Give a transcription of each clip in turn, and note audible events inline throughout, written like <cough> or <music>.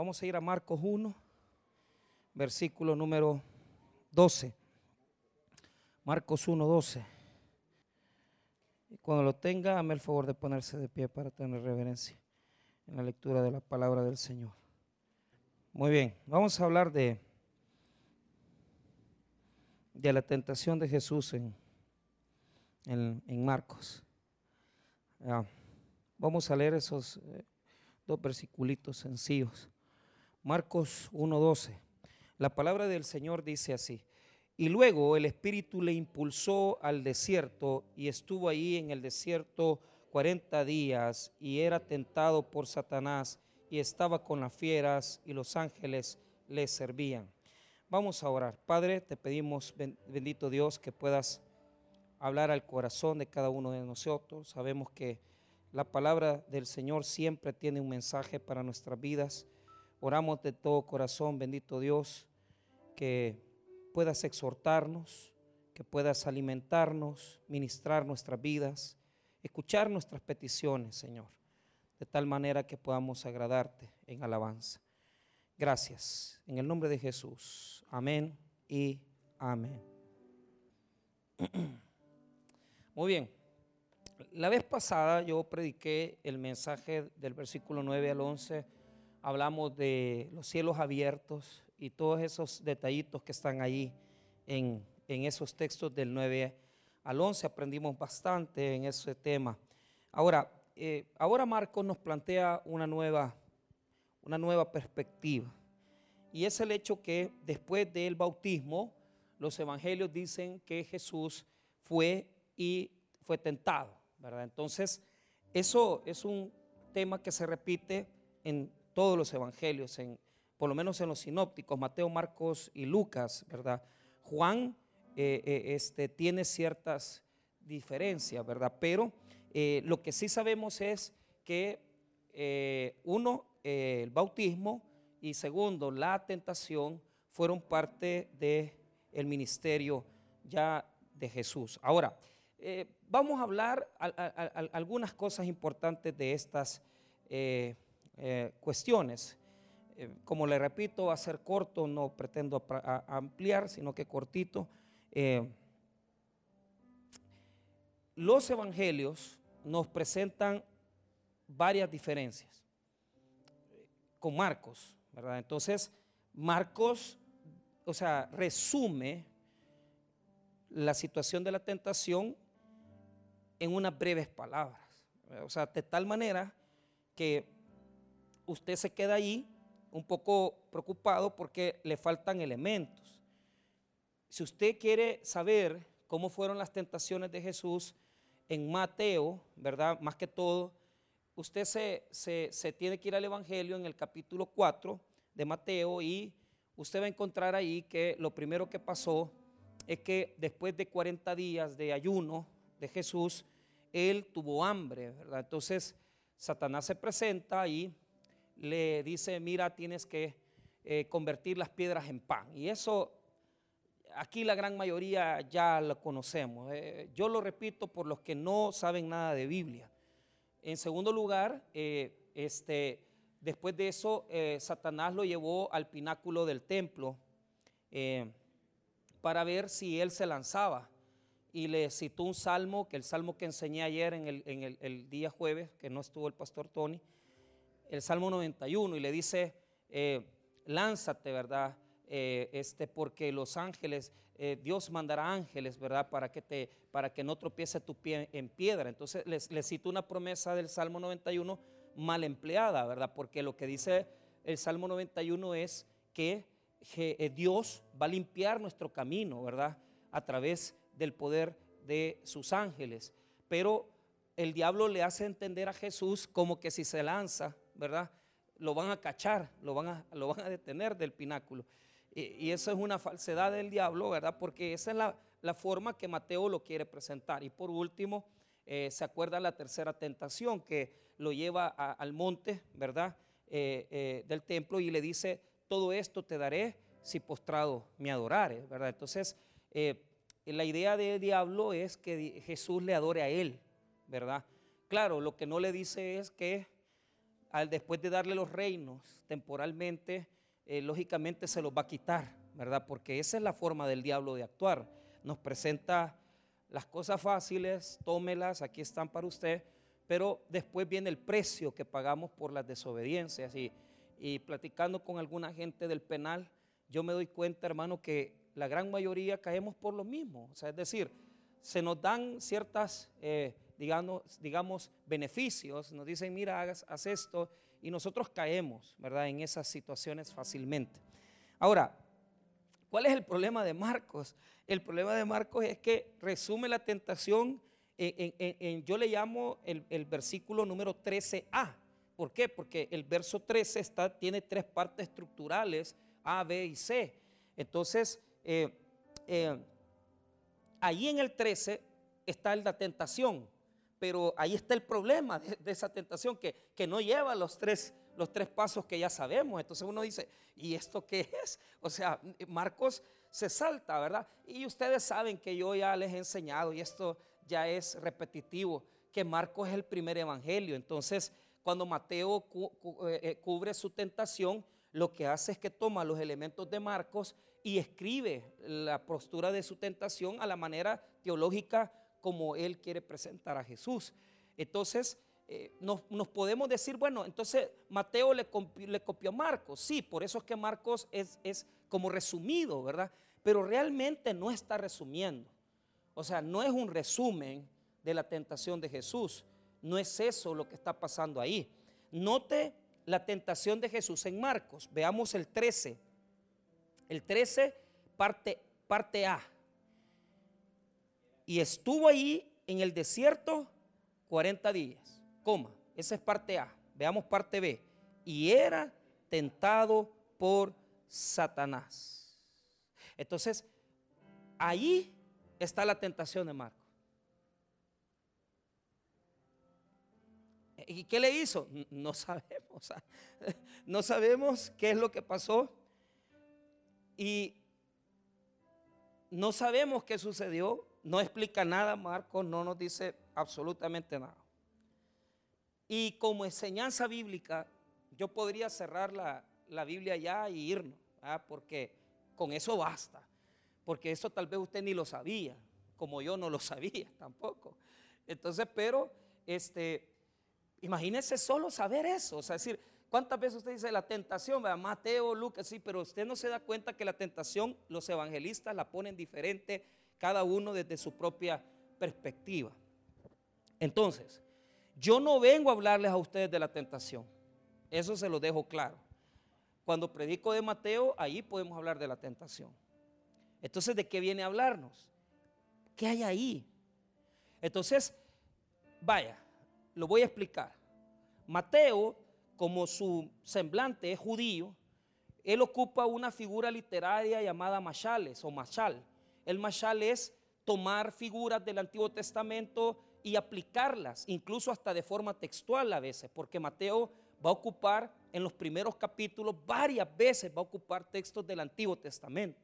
Vamos a ir a Marcos 1, versículo número 12. Marcos 1, 12. Y cuando lo tenga, dame el favor de ponerse de pie para tener reverencia en la lectura de la palabra del Señor. Muy bien, vamos a hablar de, de la tentación de Jesús en, en, Marcos. vamos a leer esos eh, dos versiculitos sencillos. Marcos 1.12. La palabra del Señor dice así. Y luego el Espíritu le impulsó al desierto y estuvo ahí en el desierto 40 días y era tentado por Satanás y estaba con las fieras y los ángeles le servían. Vamos a orar. Padre, te pedimos, bendito Dios, que puedas hablar al corazón de cada uno de nosotros. Sabemos que la palabra del Señor siempre tiene un mensaje para nuestras vidas. Oramos de todo corazón, bendito Dios, que puedas exhortarnos, que puedas alimentarnos, ministrar nuestras vidas, escuchar nuestras peticiones, Señor, de tal manera que podamos agradarte en alabanza. Gracias. En el nombre de Jesús. Amén y amén. <clears throat> Muy bien. La vez pasada yo prediqué el mensaje del versículo 9 al 11. Hablamos de los cielos abiertos y todos esos detallitos que están ahí en, esos textos del 9 al 11. Aprendimos bastante en ese tema. Ahora, eh, ahora Marcos nos plantea una nueva, una nueva perspectiva. Y es el hecho que después del bautismo, los evangelios dicen que Jesús fue y fue tentado. Entonces, eso es un tema que se repite en todos los evangelios, en, por lo menos en los sinópticos, Mateo, Marcos y Lucas, ¿verdad? Juan eh, eh, este, tiene ciertas diferencias, ¿verdad? Pero eh, lo que sí sabemos es que uno, el bautismo y segundo, la tentación fueron parte del el ministerio ya de Jesús. Ahora, vamos a hablar algunas cosas importantes de estas eh, cuestiones. como le repito, va a ser corto, no pretendo ampliar, sino que cortito. los evangelios nos presentan varias diferencias con Marcos, ¿verdad? Entonces, Marcos, o sea, resume la situación de la tentación en unas breves palabras. O sea, de tal manera que usted se queda ahí un poco preocupado porque le faltan elementos. Si usted quiere saber cómo fueron las tentaciones de Jesús en Mateo, ¿verdad? Más que todo, usted se, se, tiene que ir al Evangelio en el capítulo 4 de Mateo y usted va a encontrar ahí que lo primero que pasó es que después de 40 días de ayuno de Jesús, él tuvo hambre, ¿verdad? Entonces Satanás se presenta y le dice, mira, tienes que eh, convertir las piedras en pan. Y eso, aquí la gran mayoría ya lo conocemos. Eh, yo lo repito por los que no saben nada de Biblia. En segundo lugar, eh, este, después de eso, Satanás lo llevó al pináculo del templo para ver si él se lanzaba y le citó un salmo, que el salmo que enseñé ayer en el, día jueves, que no estuvo el pastor Tony, el salmo 91, y le dice, eh, lánzate, ¿verdad? Eh, este, porque los ángeles, eh, Dios mandará ángeles, ¿verdad? Para que, te, para que no tropiece tu pie en piedra. Entonces le, le cito una promesa del Salmo 91 mal empleada, ¿verdad? Porque lo que dice el Salmo 91 es que Dios va a limpiar nuestro camino, ¿verdad? A través del poder de sus ángeles. Pero el diablo le hace entender a Jesús como que si se lanza, ¿verdad? Lo van a cachar, lo van a, lo van a detener del pináculo. Y, eso es una falsedad del diablo, ¿verdad? Porque esa es la, forma que Mateo lo quiere presentar. Y por último, eh, se acuerda la tercera tentación que lo lleva al monte, ¿verdad? Eh, eh, del templo y le dice, todo esto te daré si postrado me adorares, ¿verdad? Entonces, la idea del diablo es que Jesús le adore a él, ¿verdad? Claro, lo que no le dice es que al, después de darle los reinos temporalmente, eh, lógicamente se los va a quitar, ¿verdad? Porque esa es la forma del diablo de actuar. Nos presenta las cosas fáciles, tómelas, aquí están para usted, pero después viene el precio que pagamos por las desobediencias. Y, y platicando con alguna gente del penal, yo me doy cuenta, hermano, que la gran mayoría caemos por lo mismo. O sea, es decir, se nos dan ciertas, eh, digamos, digamos, beneficios, nos dicen, mira, haz, esto, y nosotros caemos, ¿verdad?, en esas situaciones fácilmente. Ahora, ¿cuál es el problema de Marcos? El problema de Marcos es que resume la tentación en, yo le llamo el, versículo número 13a. ¿Por qué? Porque el verso 13 está, tiene tres partes estructurales, A, B y C. Entonces, eh, eh, ahí en el 13 está la tentación, pero ahí está el problema de, esa tentación que, que, no lleva los tres, los tres pasos que ya sabemos. Entonces uno dice, ¿y esto qué es? O sea, Marcos se salta, ¿verdad? Y ustedes saben que yo ya les he enseñado, y esto ya es repetitivo, que Marcos es el primer evangelio. Entonces, cuando Mateo eh, eh, cubre su tentación, lo que hace es que toma los elementos de Marcos y escribe la postura de su tentación a la manera teológica como él quiere presentar a Jesús. Entonces, eh, nos, podemos decir, bueno, entonces Mateo le, copió a Marcos. Sí, por eso es que Marcos es, es como resumido, ¿verdad? Pero realmente no está resumiendo. O sea, no es un resumen de la tentación de Jesús. No es eso lo que está pasando ahí. Note la tentación de Jesús en Marcos. Veamos el 13 el 13, parte, parte A. Y estuvo ahí en el desierto 40 días. Coma, esa es parte A. Veamos parte B. Y era tentado por Satanás. Entonces, ahí está la tentación de Marco. ¿Y qué le hizo? No sabemos. <laughs> No sabemos qué es lo que pasó. Y no sabemos qué sucedió, no explica nada, Marcos no nos dice absolutamente nada. Y como enseñanza bíblica, yo podría cerrar la, Biblia ya y irnos, porque con eso basta. Porque eso tal vez usted ni lo sabía, como yo no lo <laughs> sabía tampoco. Entonces, pero, este, imagínese solo saber eso, o sea, decir, ¿Cuántas veces usted dice la tentación? Mateo, Lucas, sí, pero usted no se da cuenta que la tentación, los evangelistas la ponen diferente, cada uno desde su propia perspectiva. Entonces, yo no vengo a hablarles a ustedes de la tentación. Eso se lo dejo claro. Cuando predico de Mateo, ahí podemos hablar de la tentación. Entonces, ¿de qué viene a hablarnos? ¿Qué hay ahí? Entonces, vaya, lo voy a explicar. Mateo como su semblante es judío, él ocupa una figura literaria llamada mashales o mashal. El mashal es tomar figuras del Antiguo Testamento y aplicarlas, incluso hasta de forma textual a veces, porque Mateo va a ocupar en los primeros capítulos varias veces, va a ocupar textos del Antiguo Testamento,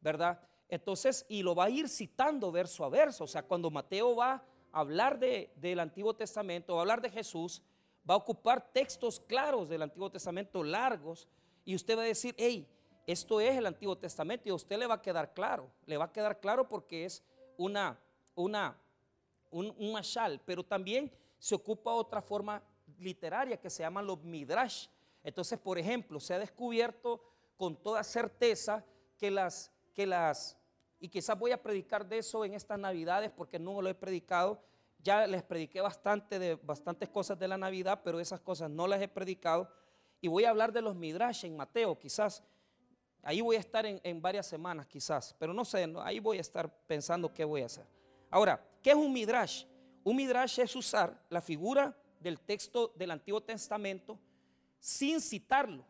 ¿verdad? Entonces, y lo va a ir citando verso a verso, o sea, cuando Mateo va a hablar de, del Antiguo Testamento, va a hablar de Jesús, va a ocupar textos claros del Antiguo Testamento, largos, y usted va a decir, hey, esto es el Antiguo Testamento, y a usted le va a quedar claro, le va a quedar claro porque es una, una, un, un mashal, pero también se ocupa otra forma literaria que se llama los midrash. Entonces, por ejemplo, se ha descubierto con toda certeza que las, que las, y quizás voy a predicar de eso en estas navidades porque no lo he predicado, ya les prediqué bastante de bastantes cosas de la Navidad, pero esas cosas no las he predicado. Y voy a hablar de los Midrash en Mateo, quizás. Ahí voy a estar en, varias semanas, quizás. Pero no sé, ahí voy a estar pensando qué voy a hacer. Ahora, ¿qué es un Midrash? Un Midrash es usar la figura del texto del Antiguo Testamento sin citarlo.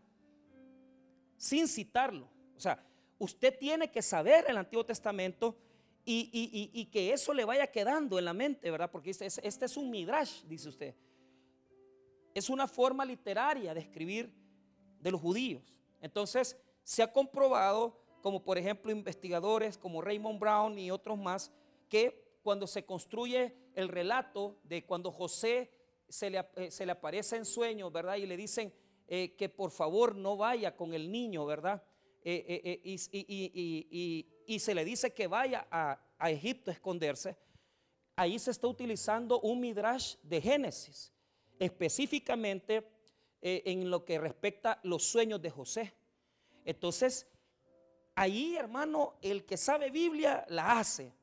Sin citarlo. O sea, usted tiene que saber el Antiguo Testamento y, que eso le vaya quedando en la mente, ¿verdad? Porque este, es un midrash, dice usted. Es una forma literaria de escribir de los judíos. Entonces, se ha comprobado, como por ejemplo investigadores como Raymond Brown y otros más, que cuando se construye el relato de cuando José se le, eh, aparece en sueños, ¿verdad? Y le dicen eh, que por favor no vaya con el niño, ¿verdad? Eh, y, se le dice que vaya a, a Egipto a esconderse. Ahí se está utilizando un midrash de Génesis, específicamente en lo que respecta los sueños de José. Entonces, ahí, hermano, el que sabe Biblia la hace,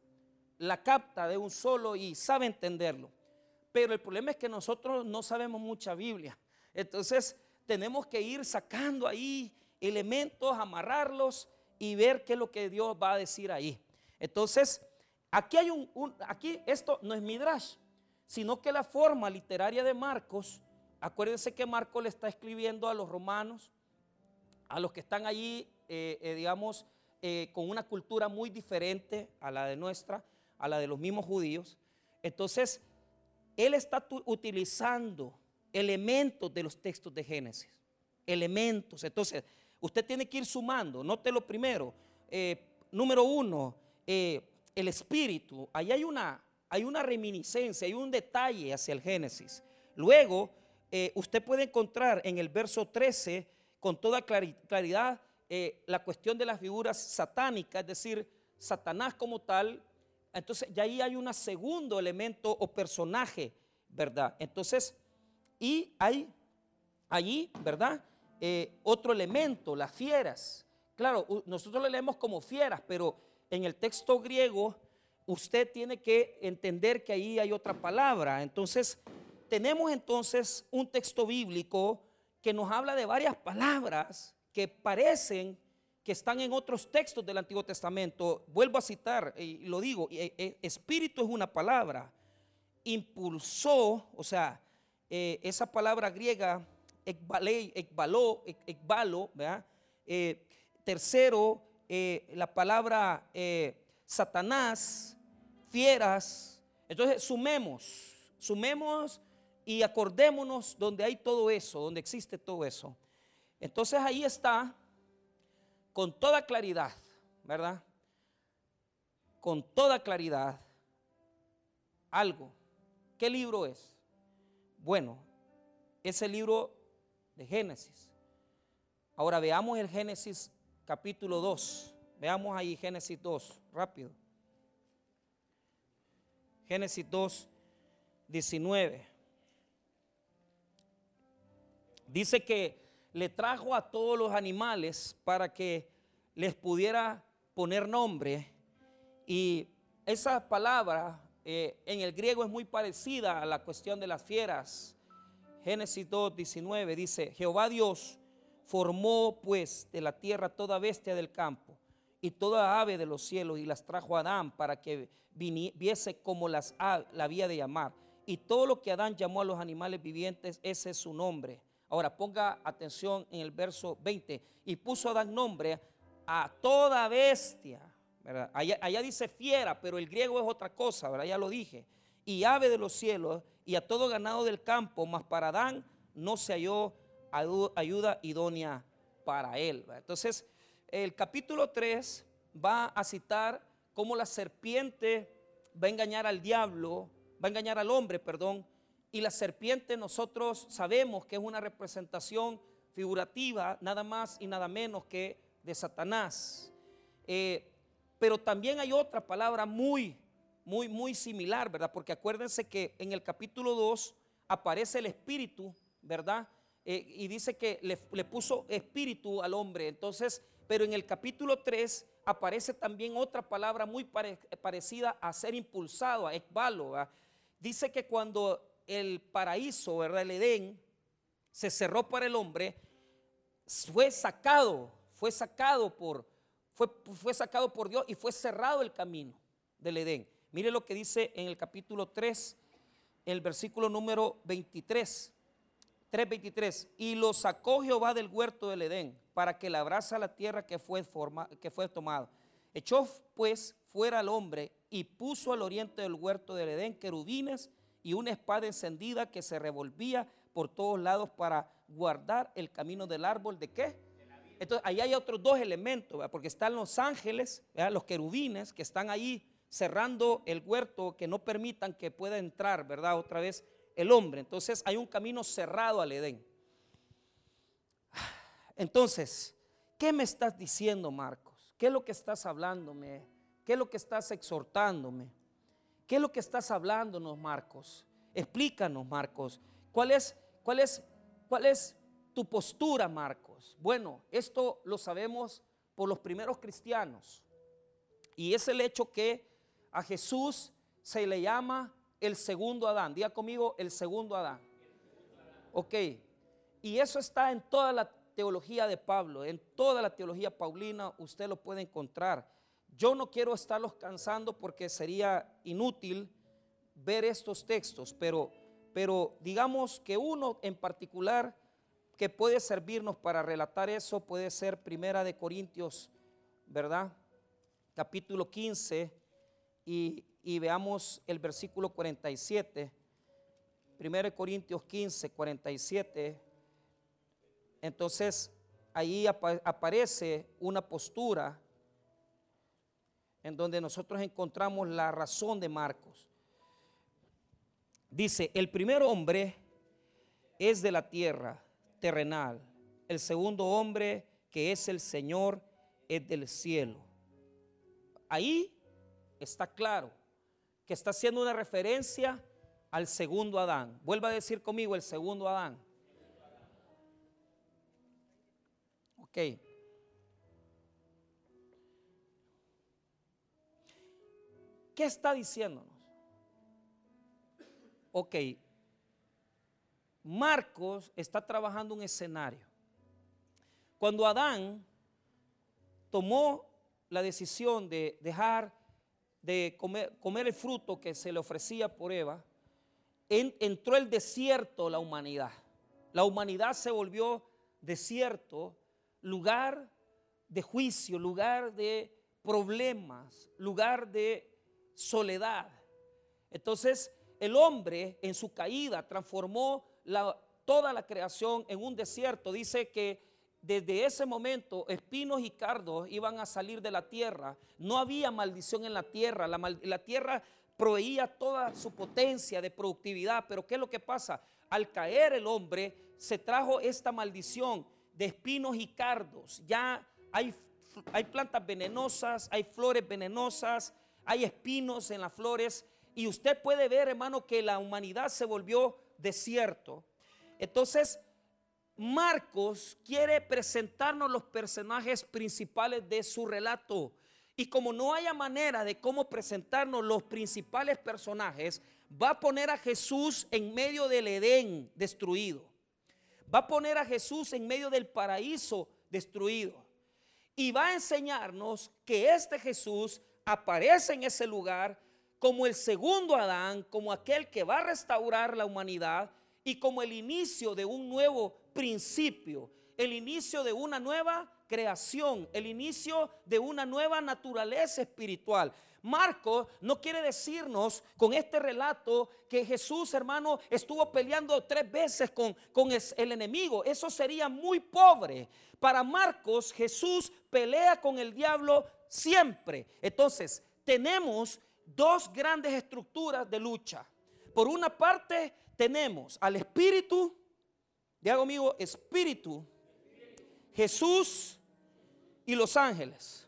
la capta de un solo y sabe entenderlo. Pero el problema es que nosotros no sabemos mucha Biblia. Entonces tenemos que ir sacando ahí elementos, amarrarlos y ver qué es lo que Dios va a decir ahí. Entonces, aquí hay un, aquí esto no es midrash, sino que la forma literaria de Marcos, acuérdense que Marcos le está escribiendo a los romanos, a los que están allí, eh, eh, digamos, eh, con una cultura muy diferente a la de nuestra, a la de los mismos judíos. Entonces, él está utilizando elementos de los textos de Génesis. Elementos. Entonces, usted tiene que ir sumando. Note lo primero. Número uno, el espíritu. Ahí hay una, hay una reminiscencia, hay un detalle hacia el Génesis. Luego, usted puede encontrar en el verso 13 con toda claridad la cuestión de las figuras satánicas, es decir, Satanás como tal entonces, ya ahí hay un segundo elemento o personaje, ¿verdad? Entonces, y hay allí, ¿verdad? Eh, otro elemento, las fieras. Claro, nosotros le leemos como fieras, pero en el texto griego usted tiene que entender que ahí hay otra palabra. Entonces, tenemos entonces un texto bíblico que nos habla de varias palabras que parecen que están en otros textos del Antiguo Testamento. Vuelvo a citar, y lo digo, e, e, espíritu es una palabra. Impulsó, o sea, eh, esa palabra griega, ekbalo, ekbalo, ¿verdad? Eh, tercero, eh, la palabra Satanás, fieras. Entonces, sumemos, sumemos y acordémonos donde hay todo eso, donde existe todo eso. Entonces ahí está con toda claridad, ¿verdad? Con toda claridad algo. ¿Qué libro es? Bueno, es el libro de Génesis. Ahora veamos el Génesis capítulo 2. Veamos ahí Génesis 2, rápido. Génesis 2, 19. Dice que le trajo a todos los animales para que les pudiera poner nombre. Y esa palabra eh, en el griego es muy parecida a la cuestión de las fieras. Génesis 2, 19 dice, Jehová Dios formó pues de la tierra toda bestia del campo y toda ave de los cielos y las trajo a Adán para que viese como las la había de llamar. Y todo lo que Adán llamó a los animales vivientes, ese es su nombre. Ahora ponga atención en el verso 20. Y puso a dar nombre a toda bestia. Allá, dice fiera, pero el griego es otra cosa, ¿verdad? ya lo dije. Y ave de los cielos y a todo ganado del campo, mas para Adán no se halló ayuda idónea para él. Entonces, el capítulo 3 va a citar cómo la serpiente va a engañar al diablo, va a engañar al hombre, perdón, y la serpiente nosotros sabemos que es una representación figurativa, nada más y nada menos que de Satanás. Eh, pero también hay otra palabra muy, muy, muy similar, ¿verdad? Porque acuérdense que en el capítulo 2 aparece el espíritu, ¿verdad? Eh, y dice que le, puso espíritu al hombre. Entonces, pero en el capítulo 3 aparece también otra palabra muy parecida a ser impulsado, a ekbalo. Dice que cuando el paraíso, ¿verdad? El Edén se cerró para el hombre, fue sacado, fue sacado por, fue, fue sacado por Dios y fue cerrado el camino del Edén. Mire lo que dice en el capítulo 3, el versículo número 23. 3.23, y lo sacó Jehová del huerto del Edén para que labrase la tierra que fue, forma, que fue tomado. Echó pues fuera al hombre y puso al oriente del huerto del Edén querubines y una espada encendida que se revolvía por todos lados para guardar el camino del árbol de qué? Entonces ahí hay otros dos elementos, porque están los ángeles, los querubines que están ahí cerrando el huerto que no permitan que pueda entrar, ¿verdad? Otra vez el hombre. Entonces hay un camino cerrado al Edén. Entonces, ¿qué me estás diciendo, Marcos? ¿Qué es lo que estás hablándome? ¿Qué es lo que estás exhortándome? ¿Qué es lo que estás hablándonos, Marcos? Explícanos, Marcos. ¿Cuál es, cuál es, cuál es tu postura, Marcos? Bueno, esto lo sabemos por los primeros cristianos. Y es el hecho que a Jesús se le llama el segundo Adán. Diga conmigo, el segundo Adán. Ok. Y eso está en toda la teología de Pablo, en toda la teología paulina, usted lo puede encontrar. Yo no quiero estarlos cansando porque sería inútil ver estos textos, pero, pero digamos que uno en particular que puede servirnos para relatar eso puede ser Primera de Corintios, ¿verdad? Capítulo 15 y, y veamos el versículo 47. Primera de Corintios 15, 47. Entonces ahí aparece una postura en donde nosotros encontramos la razón de Marcos. Dice, el primer hombre es de la tierra, terrenal. El segundo hombre, que es el Señor, es del cielo. Ahí está claro que está haciendo una referencia al segundo Adán. Vuelva a decir conmigo el segundo Adán. Ok. ¿Qué está diciéndonos? Ok, Marcos está trabajando un escenario. Cuando Adán tomó la decisión de dejar de comer, el fruto que se le ofrecía por Eva, entró el desierto la humanidad. La humanidad se volvió desierto, lugar de juicio, lugar de problemas, lugar de soledad. Entonces el hombre en su caída transformó toda la creación en un desierto. Dice que desde ese momento espinos y cardos iban a salir de la tierra. No había maldición en la tierra. La, la tierra proveía toda su potencia de productividad. Pero ¿qué es lo que pasa? Al caer el hombre se trajo esta maldición de espinos y cardos. Ya hay plantas venenosas, hay flores venenosas, hay espinos en las flores y usted puede ver, hermano, que la humanidad se volvió desierto. Entonces, Marcos quiere presentarnos los personajes principales de su relato. Y como no haya manera de cómo presentarnos los principales personajes, va a poner a Jesús en medio del Edén destruido. Va a poner a Jesús en medio del paraíso destruido. Y va a enseñarnos que este Jesús aparece en ese lugar como el segundo Adán, como aquel que va a restaurar la humanidad y como el inicio de un nuevo principio, el inicio de una nueva creación, el inicio de una nueva naturaleza espiritual. Marco no quiere decirnos con este relato que Jesús, hermano, estuvo peleando tres veces con, con el enemigo. Eso sería muy pobre. Para Marcos, Jesús pelea con el diablo siempre. Entonces, tenemos dos grandes estructuras de lucha. Por una parte, tenemos al Espíritu, diga conmigo, Espíritu, Jesús y los ángeles.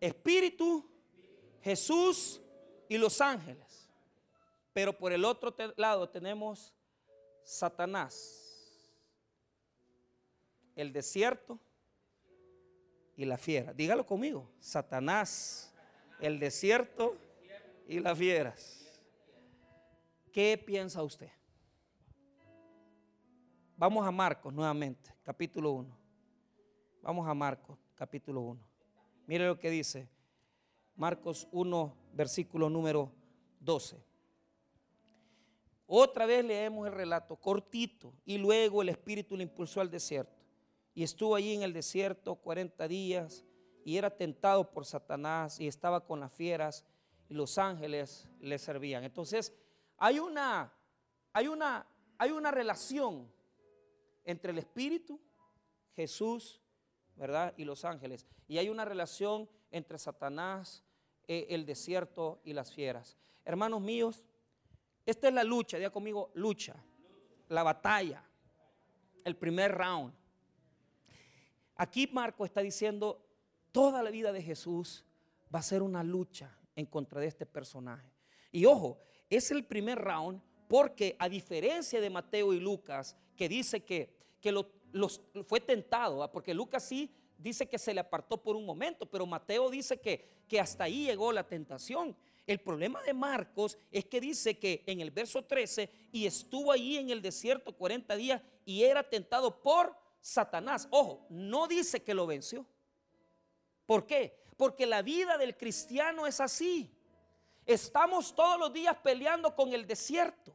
Espíritu, Jesús y los ángeles. Pero por el otro lado tenemos Satanás, el desierto y la fiera. Dígalo conmigo, Satanás, el desierto y las fieras. ¿Qué piensa usted? Vamos a Marcos nuevamente, capítulo 1. Vamos a Marcos, capítulo 1. Mire lo que dice. Marcos 1, versículo número 12. Otra vez leemos el relato cortito y luego el Espíritu le impulsó al desierto. Y estuvo allí en el desierto 40 días y era tentado por Satanás y estaba con las fieras y los ángeles le servían. Entonces, hay una, hay una, hay una relación entre el Espíritu, Jesús, ¿verdad? Y los ángeles. Y hay una relación entre Satanás, eh, el desierto y las fieras. Hermanos míos, Esta es la lucha, diga conmigo, lucha, la batalla, el primer round. Aquí Marco está diciendo, toda la vida de Jesús va a ser una lucha en contra de este personaje. Y ojo, es el primer round porque a diferencia de Mateo y Lucas, que dice que, que los, fue tentado, porque Lucas sí dice que se le apartó por un momento, pero Mateo dice que, que hasta ahí llegó la tentación. El problema de Marcos es que dice que en el verso 13, y estuvo ahí en el desierto 40 días y era tentado por Satanás. Ojo, no dice que lo venció. ¿Por qué? Porque la vida del cristiano es así. Estamos todos los días peleando con el desierto.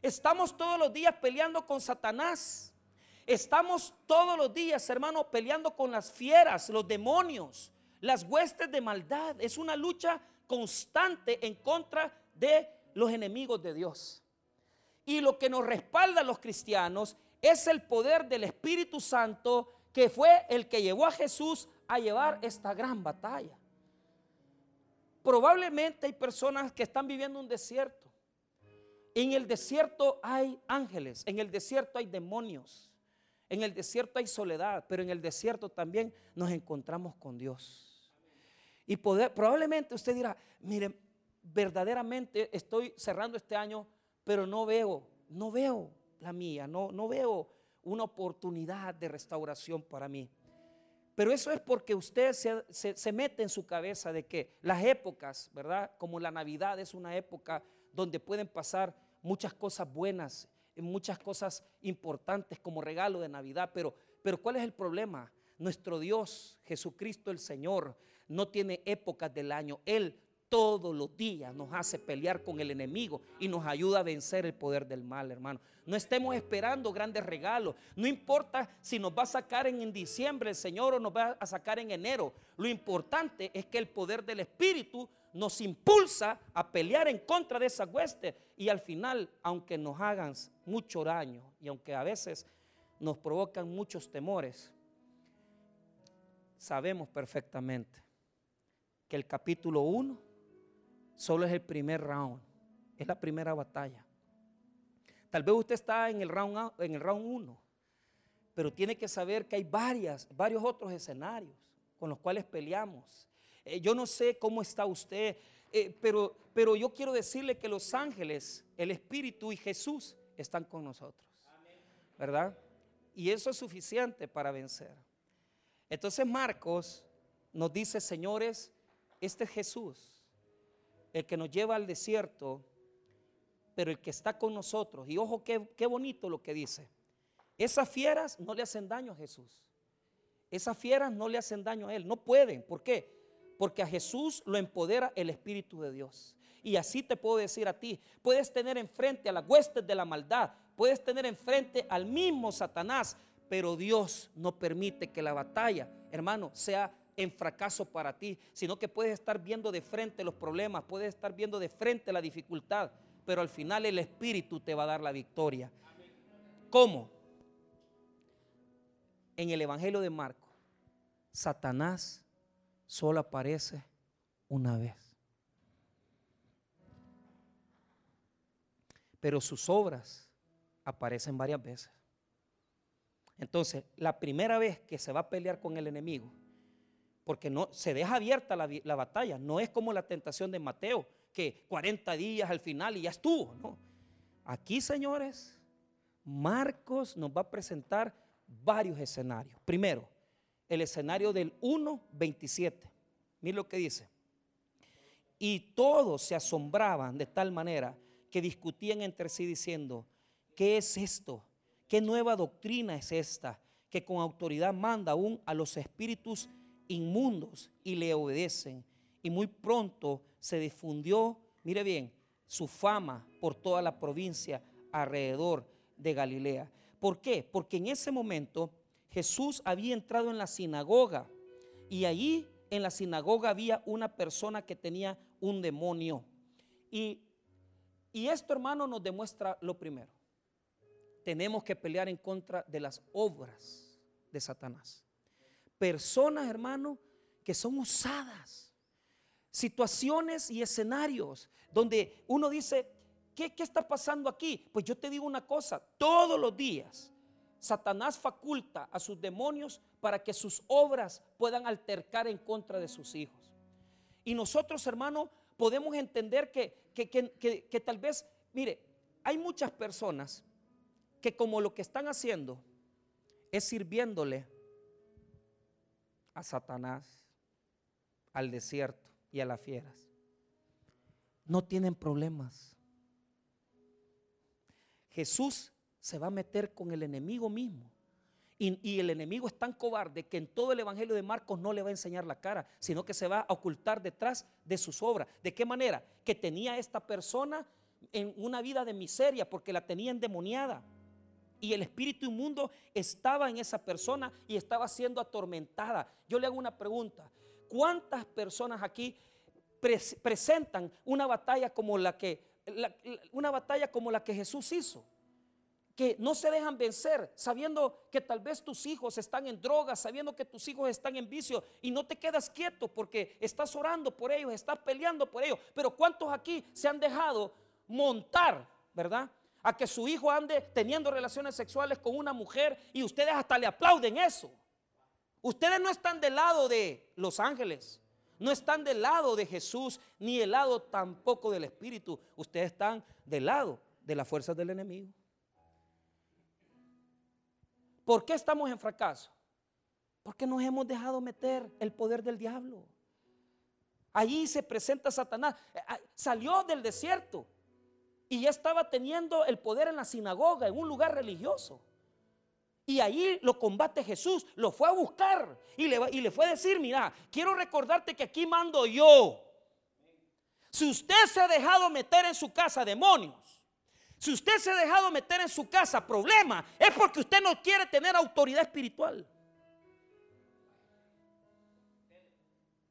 Estamos todos los días peleando con Satanás. Estamos todos los días, hermano, peleando con las fieras, los demonios, las huestes de maldad. Es una lucha constante en contra de los enemigos de Dios. Y lo que nos respalda a los cristianos es el poder del Espíritu Santo que fue el que llevó a Jesús a llevar esta gran batalla. Probablemente hay personas que están viviendo un desierto. En el desierto hay ángeles, en el desierto hay demonios, en el desierto hay soledad, pero en el desierto también nos encontramos con Dios. Y probablemente usted dirá, mire, verdaderamente estoy cerrando este año, pero no veo, no veo la mía, no, no veo una oportunidad de restauración para mí. Pero eso es porque usted se, mete en su cabeza de que las épocas, ¿verdad? Como la Navidad es una época donde pueden pasar muchas cosas buenas, muchas cosas importantes como regalo de Navidad. Pero, pero ¿cuál es el problema? Nuestro Dios, Jesucristo el Señor, no tiene épocas del año. Él todos los días nos hace pelear con el enemigo y nos ayuda a vencer el poder del mal, hermano. No estemos esperando grandes regalos. No importa si nos va a sacar en, diciembre el Señor o nos va a sacar en enero. Lo importante es que el poder del Espíritu nos impulsa a pelear en contra de esa hueste. Y al final, aunque nos hagan mucho daño y aunque a veces nos provocan muchos temores, sabemos perfectamente que el capítulo 1 solo es el primer round, es la primera batalla. Tal vez usted está en el round en el round 1, pero tiene que saber que hay varias, varios otros escenarios con los cuales peleamos. Eh, yo no sé cómo está usted, eh, pero, pero yo quiero decirle que los ángeles, el Espíritu y Jesús están con nosotros. ¿Verdad? Y eso es suficiente para vencer. Entonces Marcos nos dice, señores, este es Jesús el que nos lleva al desierto, pero el que está con nosotros. Y ojo, qué, qué bonito lo que dice. Esas fieras no le hacen daño a Jesús. Esas fieras no le hacen daño a Él. No pueden. ¿Por qué? Porque a Jesús lo empodera el Espíritu de Dios. Y así te puedo decir a ti, puedes tener enfrente a las huestes de la maldad, puedes tener enfrente al mismo Satanás, pero Dios no permite que la batalla, hermano, sea en fracaso para ti, sino que puedes estar viendo de frente los problemas, puedes estar viendo de frente la dificultad, pero al final el Espíritu te va a dar la victoria. ¿Cómo? En el Evangelio de Marco, Satanás solo aparece una vez. Pero sus obras aparecen varias veces. Entonces, la primera vez que se va a pelear con el enemigo porque no, se deja abierta la, batalla. No es como la tentación de Mateo, que 40 días al final y ya estuvo. No. Aquí, señores, Marcos nos va a presentar varios escenarios. Primero, el escenario del 1.27. Miren lo que dice. Y todos se asombraban de tal manera que discutían entre sí diciendo, ¿qué es esto? ¿Qué nueva doctrina es esta? Que con autoridad manda aún a los espíritus inmundos y le obedecen. Y muy pronto se difundió, mire bien, su fama por toda la provincia alrededor de Galilea. ¿Por qué? Porque en ese momento Jesús había entrado en la sinagoga y allí en la sinagoga había una persona que tenía un demonio. Y, y esto, hermano, nos demuestra lo primero. Tenemos que pelear en contra de las obras de Satanás personas, hermano, que son usadas. Situaciones y escenarios donde uno dice, ¿qué, ¿qué está pasando aquí? Pues yo te digo una cosa, todos los días Satanás faculta a sus demonios para que sus obras puedan altercar en contra de sus hijos. Y nosotros, hermano, podemos entender que, que, que, que, tal vez, mire, hay muchas personas que como lo que están haciendo es sirviéndole a Satanás, al desierto y a las fieras. No tienen problemas. Jesús se va a meter con el enemigo mismo. Y, el enemigo es tan cobarde que en todo el Evangelio de Marcos no le va a enseñar la cara, sino que se va a ocultar detrás de sus obras. ¿De qué manera? Que tenía esta persona en una vida de miseria porque la tenía endemoniada. Y el espíritu inmundo estaba en esa persona y estaba siendo atormentada. Yo le hago una pregunta. ¿Cuántas personas aquí presentan una batalla como la que una batalla como la que Jesús hizo? que no se dejan vencer, sabiendo que tal vez tus hijos están en drogas, sabiendo que tus hijos están en vicio y no te quedas quieto porque estás orando por ellos, estás peleando por ellos. Pero ¿cuántos aquí se han dejado montar, verdad? A que su hijo ande teniendo relaciones sexuales con una mujer y ustedes hasta le aplauden eso. Ustedes no están del lado de los ángeles, no están del lado de Jesús, ni del lado tampoco del Espíritu. Ustedes están del lado de las fuerzas del enemigo. ¿Por qué estamos en fracaso? Porque nos hemos dejado meter el poder del diablo. Allí se presenta Satanás. Eh, ah, salió del desierto y ya estaba teniendo el poder en la sinagoga, en un lugar religioso. Y ahí lo combate Jesús, lo fue a buscar y le, y le fue a decir, mira, quiero recordarte que aquí mando yo. Si usted se ha dejado meter en su casa demonios, si usted se ha dejado meter en su casa problema, es porque usted no quiere tener autoridad espiritual.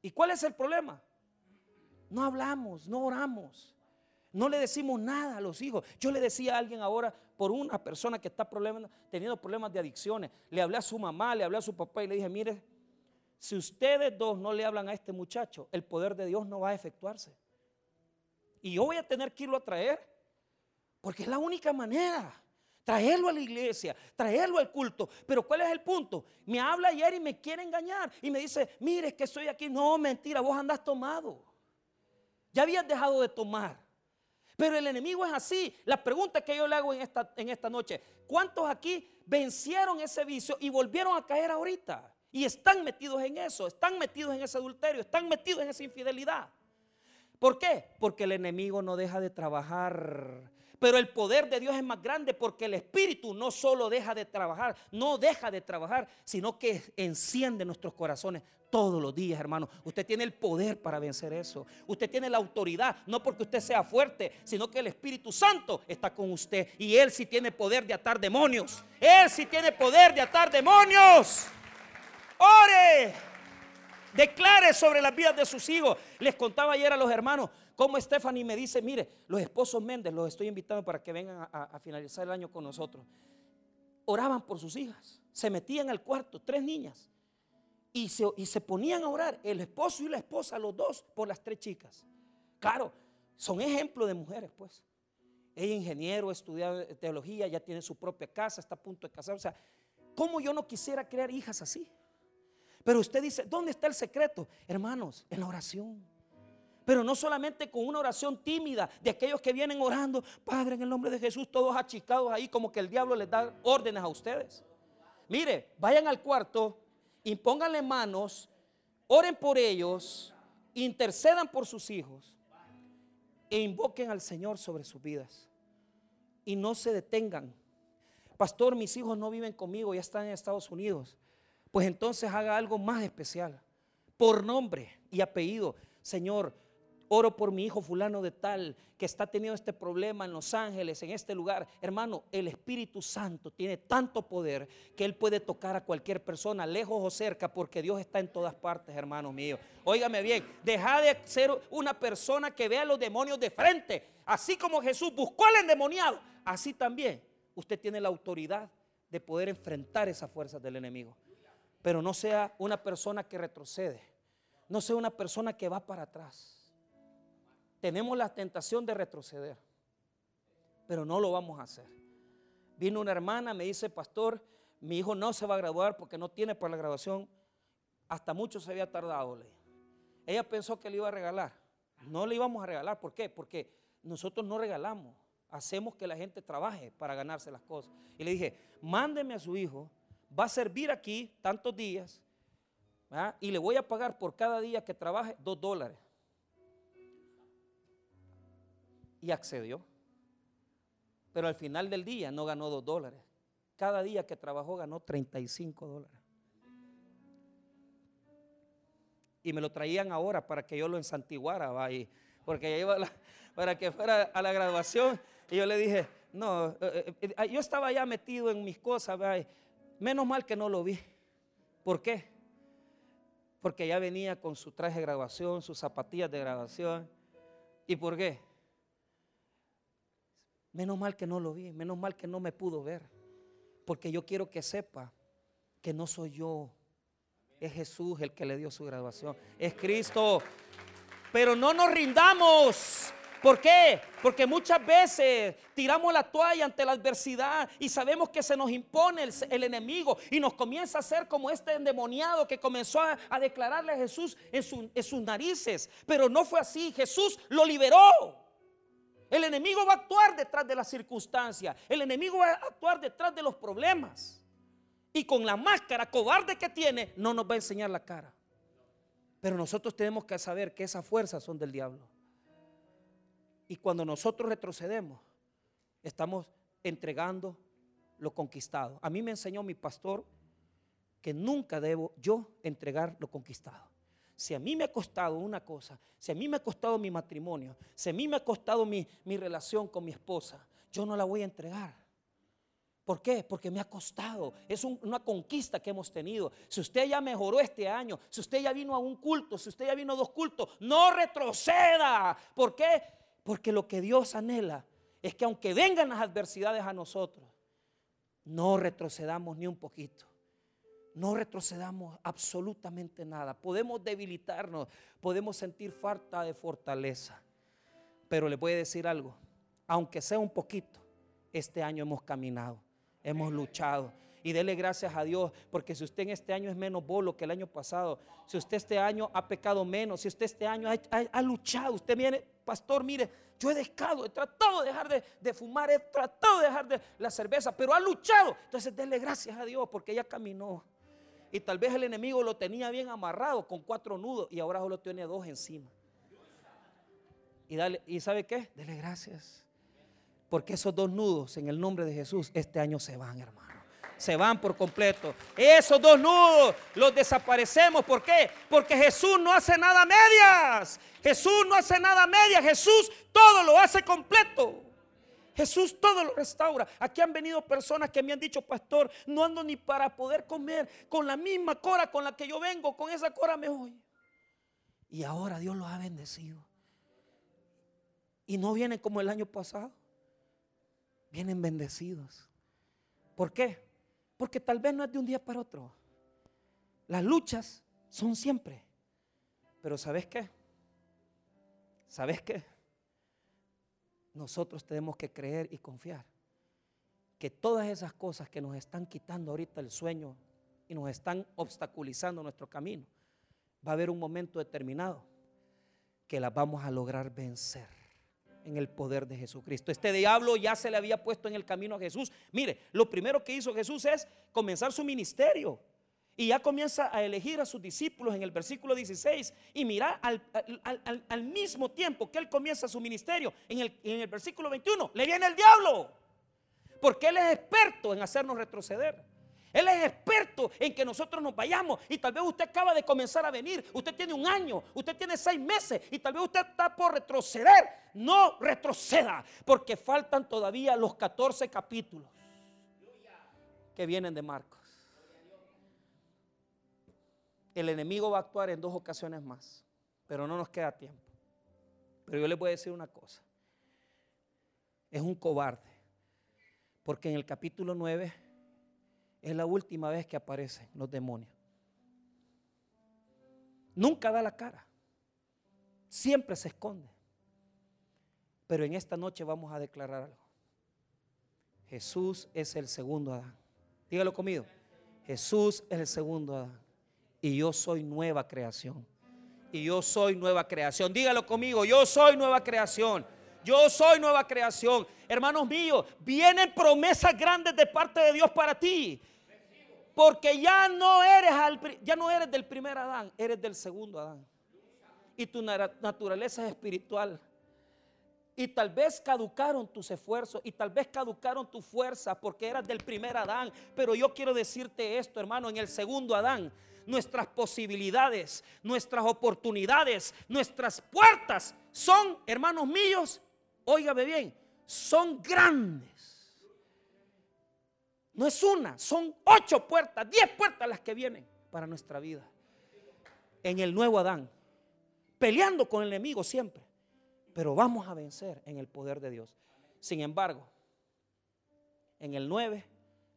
¿Y cuál es el problema? No hablamos, no oramos, no le decimos nada a los hijos. Yo le decía a alguien ahora por una persona que está teniendo problemas de adicciones. Le hablé a su mamá, le hablé a su papá y le dije, mire, si ustedes dos no le hablan a este muchacho, el poder de Dios no va a efectuarse. Y yo voy a tener que irlo a traer porque es la única manera. Traerlo a la iglesia, traerlo al culto. Pero ¿cuál es el punto? Me habla ayer y me quiere engañar. Y me dice, mire, es que estoy aquí. No, mentira, vos andás tomado. Ya habías dejado de tomar. Pero el enemigo es así. La pregunta que yo le hago en esta, en esta noche, ¿cuántos aquí vencieron ese vicio y volvieron a caer ahorita? Y están metidos en eso, están metidos en ese adulterio, están metidos en esa infidelidad. ¿Por qué? Porque el enemigo no deja de trabajar pero el poder de Dios es más grande porque el Espíritu no solo deja de trabajar, no deja de trabajar, sino que enciende nuestros corazones todos los días, hermano. Usted tiene el poder para vencer eso. Usted tiene la autoridad, no porque usted sea fuerte, sino que el Espíritu Santo está con usted. Y Él sí tiene poder de atar demonios. Él sí tiene poder de atar demonios. Ore. Declare sobre las vidas de sus hijos. Les contaba ayer a los hermanos, como Stephanie me dice, mire, los esposos Méndez los estoy invitando para que vengan a, finalizar el año con nosotros. Oraban por sus hijas, se metían al cuarto, tres niñas, y se, y se ponían a orar, el esposo y la esposa, los dos, por las tres chicas. Claro, son ejemplos de mujeres, pues. Ella ingeniero, estudia teología, ya tiene su propia casa, está a punto de casarse. O sea, ¿cómo yo no quisiera crear hijas así? Pero usted dice, ¿dónde está el secreto? Hermanos, en la oración. Pero no solamente con una oración tímida de aquellos que vienen orando, Padre, en el nombre de Jesús, todos achicados ahí como que el diablo les da órdenes a ustedes. Mire, vayan al cuarto, impónganle manos, oren por ellos, intercedan por sus hijos e invoquen al Señor sobre sus vidas. Y no se detengan. Pastor, mis hijos no viven conmigo, ya están en Estados Unidos. Pues entonces haga algo más especial. Por nombre y apellido. Señor, oro por mi hijo fulano de tal que está teniendo este problema en Los Ángeles, en este lugar. Hermano, el Espíritu Santo tiene tanto poder que Él puede tocar a cualquier persona, lejos o cerca, porque Dios está en todas partes, hermano mío. Óigame bien, deja de ser una persona que vea a los demonios de frente. Así como Jesús buscó al endemoniado, así también usted tiene la autoridad de poder enfrentar esas fuerzas del enemigo. Pero no sea una persona que retrocede, no sea una persona que va para atrás tenemos la tentación de retroceder. pero no lo vamos a hacer. Vino una hermana, me dice, pastor, mi hijo no se va a graduar porque no tiene para la graduación. Hasta mucho se había tardado. Ella pensó que le iba a regalar. No le íbamos a regalar. ¿Por qué? Porque nosotros no regalamos. Hacemos que la gente trabaje para ganarse las cosas. Y le dije, mándeme a su hijo. Va a servir aquí tantos días. Y le voy a pagar por cada día que trabaje dos dólares. Y accedió. Pero al final del día no ganó dos dólares. Cada día que trabajó ganó 35 dólares. Y me lo traían ahora para que yo lo ensantiguara, porque ya iba <laughs> para que fuera a la graduación. Y yo le dije, no, eh, eh, yo estaba ya metido en mis cosas, menos mal que no lo vi. ¿Por qué? Porque ya venía con su traje de graduación, sus zapatillas de graduación. ¿Y por qué? Menos mal que no lo vi, menos mal que no me pudo ver. Porque yo quiero que sepa que no soy yo. Es Jesús el que le dio su graduación. Es Cristo. Pero no nos rindamos. ¿Por qué? Porque muchas veces tiramos la toalla ante la adversidad y sabemos que se nos impone el, enemigo y nos comienza a hacer como este endemoniado que comenzó a, declararle a Jesús en sus narices. Pero no fue así. Jesús lo liberó. El enemigo va a actuar detrás de las circunstancias. El enemigo va a actuar detrás de los problemas. Y con la máscara cobarde que tiene, no nos va a enseñar la cara. Pero nosotros tenemos que saber que esas fuerzas son del diablo. Y cuando nosotros retrocedemos, estamos entregando lo conquistado. A mí me enseñó mi pastor que nunca debo yo entregar lo conquistado si a mí me ha costado una cosa, si a mí me ha costado mi matrimonio, si a mí me ha costado mi, relación con mi esposa, yo no la voy a entregar. ¿Por qué? Porque me ha costado. Es una conquista que hemos tenido. Si usted ya mejoró este año, si usted ya vino a un culto, si usted ya vino a dos cultos, no retroceda. ¿Por qué? Porque lo que Dios anhela es que aunque vengan las adversidades a nosotros, no retrocedamos ni un poquito no retrocedamos absolutamente nada. Podemos debilitarnos, podemos sentir falta de fortaleza. Pero le voy a decir algo, aunque sea un poquito, este año hemos caminado, hemos luchado. Y dele gracias a Dios, porque si usted en este año es menos bolo que el año pasado, si usted este año ha pecado menos, si usted este año ha, luchado, usted viene, pastor, mire, yo he dejado, he tratado de dejar de, de, fumar, he tratado de dejar de la cerveza, pero ha luchado. Entonces dele gracias a Dios porque ella caminó. Y tal vez el enemigo lo tenía bien amarrado con cuatro nudos y ahora solo tiene dos encima. Y, dale, ¿Y sabe qué? Dele gracias. Porque esos dos nudos en el nombre de Jesús este año se van, hermano. Se van por completo. Esos dos nudos los desaparecemos. ¿Por qué? Porque Jesús no hace nada medias. Jesús no hace nada medias. Jesús todo lo hace completo. Jesús todo lo restaura. Aquí han venido personas que me han dicho, pastor, no ando ni para poder comer con la misma cora con la que yo vengo, con esa cora me voy. Y ahora Dios los ha bendecido. Y no vienen como el año pasado. Vienen bendecidos. ¿Por qué? Porque tal vez no es de un día para otro. Las luchas son siempre. Pero ¿sabes qué? ¿Sabes qué? Nosotros tenemos que creer y confiar que todas esas cosas que nos están quitando ahorita el sueño y nos están obstaculizando nuestro camino, va a haber un momento determinado que las vamos a lograr vencer en el poder de Jesucristo. Este diablo ya se le había puesto en el camino a Jesús. Mire, lo primero que hizo Jesús es comenzar su ministerio. Y ya comienza a elegir a sus discípulos en el versículo 16. Y mira, al, mismo tiempo que él comienza su ministerio, en el, en el versículo 21, le viene el diablo. Porque él es experto en hacernos retroceder. Él es experto en que nosotros nos vayamos. Y tal vez usted acaba de comenzar a venir. Usted tiene un año, usted tiene seis meses. Y tal vez usted está por retroceder. No retroceda. Porque faltan todavía los 14 capítulos que vienen de Marcos el enemigo va a actuar en dos ocasiones más, pero no nos queda tiempo. Pero yo les voy a decir una cosa. Es un cobarde, porque en el capítulo 9 es la última vez que aparecen los demonios. Nunca da la cara, siempre se esconde. Pero en esta noche vamos a declarar algo. Jesús es el segundo Adán. Dígalo conmigo. Jesús es el segundo Adán. Y yo soy nueva creación. Y yo soy nueva creación. Dígalo conmigo. Yo soy nueva creación. Yo soy nueva creación. Hermanos míos, vienen promesas grandes de parte de Dios para ti. Porque ya no eres ya no eres del primer Adán, eres del segundo Adán. Y tu naturaleza es espiritual. Y tal vez caducaron tus esfuerzos y tal vez caducaron tu fuerza porque eras del primer Adán. Pero yo quiero decirte esto, hermano, en el segundo Adán, nuestras posibilidades, nuestras oportunidades, nuestras puertas son, hermanos míos, óigame bien, son grandes. No es una, son ocho puertas, diez puertas las que vienen para nuestra vida. En el nuevo Adán, peleando con el enemigo siempre, pero vamos a vencer en el poder de Dios. Sin embargo, en el 9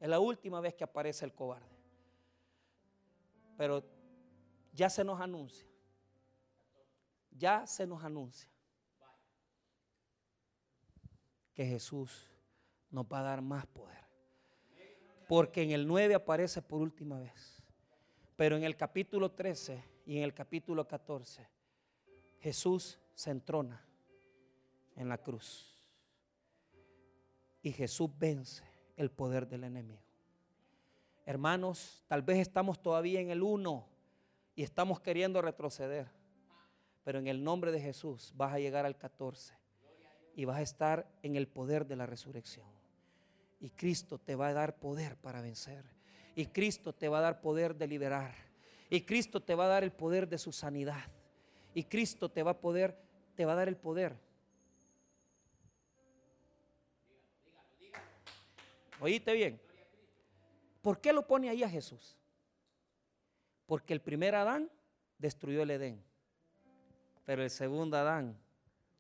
es la última vez que aparece el cobarde. Pero ya se nos anuncia, ya se nos anuncia que Jesús nos va a dar más poder. Porque en el 9 aparece por última vez. Pero en el capítulo 13 y en el capítulo 14, Jesús se entrona en la cruz. Y Jesús vence el poder del enemigo. Hermanos, tal vez estamos todavía en el 1 y estamos queriendo retroceder. Pero en el nombre de Jesús vas a llegar al 14 y vas a estar en el poder de la resurrección. Y Cristo te va a dar poder para vencer. Y Cristo te va a dar poder de liberar. Y Cristo te va a dar el poder de su sanidad. Y Cristo te va a poder te va a dar el poder. Oíste bien. ¿Por qué lo pone ahí a Jesús? Porque el primer Adán destruyó el Edén. Pero el segundo Adán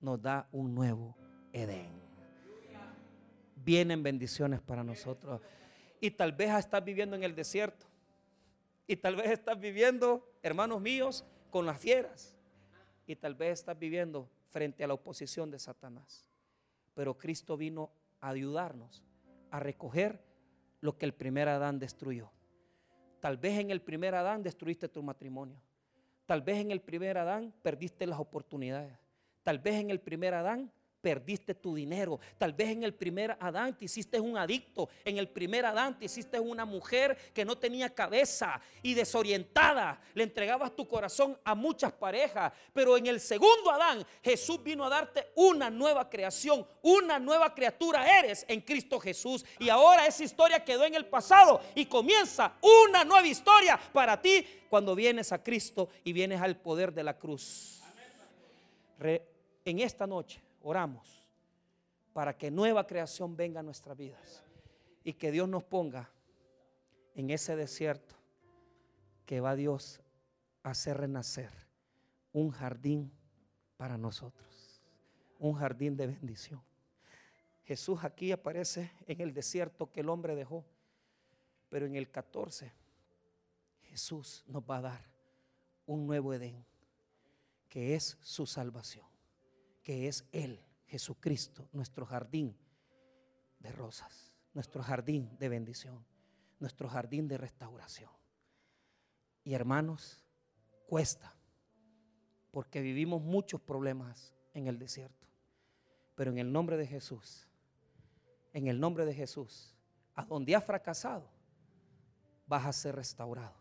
nos da un nuevo Edén. Vienen bendiciones para nosotros. Y tal vez estás viviendo en el desierto. Y tal vez estás viviendo, hermanos míos, con las fieras. Y tal vez estás viviendo frente a la oposición de Satanás. Pero Cristo vino a ayudarnos a recoger lo que el primer Adán destruyó. Tal vez en el primer Adán destruiste tu matrimonio. Tal vez en el primer Adán perdiste las oportunidades. Tal vez en el primer Adán perdiste tu dinero. Tal vez en el primer Adán te hiciste un adicto. En el primer Adán te hiciste una mujer que no tenía cabeza y desorientada. Le entregabas tu corazón a muchas parejas. Pero en el segundo Adán Jesús vino a darte una nueva creación. Una nueva criatura eres en Cristo Jesús. Y ahora esa historia quedó en el pasado y comienza una nueva historia para ti cuando vienes a Cristo y vienes al poder de la cruz. en esta noche oramos para que nueva creación venga a nuestras vidas y que Dios nos ponga en ese desierto que va Dios a hacer renacer un jardín para nosotros, un jardín de bendición. Jesús aquí aparece en el desierto que el hombre dejó, pero en el 14 Jesús nos va a dar un nuevo Edén, que es su salvación que es Él, Jesucristo, nuestro jardín de rosas, nuestro jardín de bendición, nuestro jardín de restauración. Y hermanos, cuesta, porque vivimos muchos problemas en el desierto. Pero en el nombre de Jesús, en el nombre de Jesús, a donde has fracasado, vas a ser restaurado.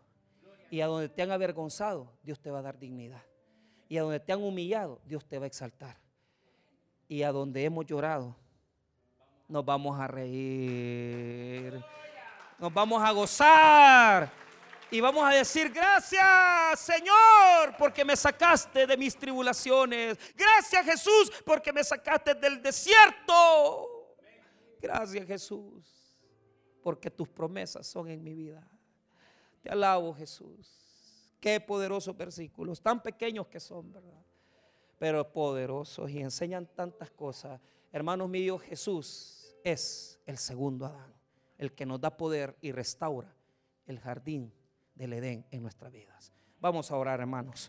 Y a donde te han avergonzado, Dios te va a dar dignidad. Y a donde te han humillado, Dios te va a exaltar y a donde hemos llorado, nos vamos a reír, nos vamos a gozar y vamos a decir gracias Señor porque me sacaste de mis tribulaciones. Gracias Jesús porque me sacaste del desierto. Gracias Jesús porque tus promesas son en mi vida. Te alabo Jesús. Qué poderosos versículos, tan pequeños que son, ¿verdad? Pero poderosos y enseñan tantas cosas. Hermanos míos, Jesús es el segundo Adán, el que nos da poder y restaura el jardín del Edén en nuestras vidas. Vamos a orar, hermanos.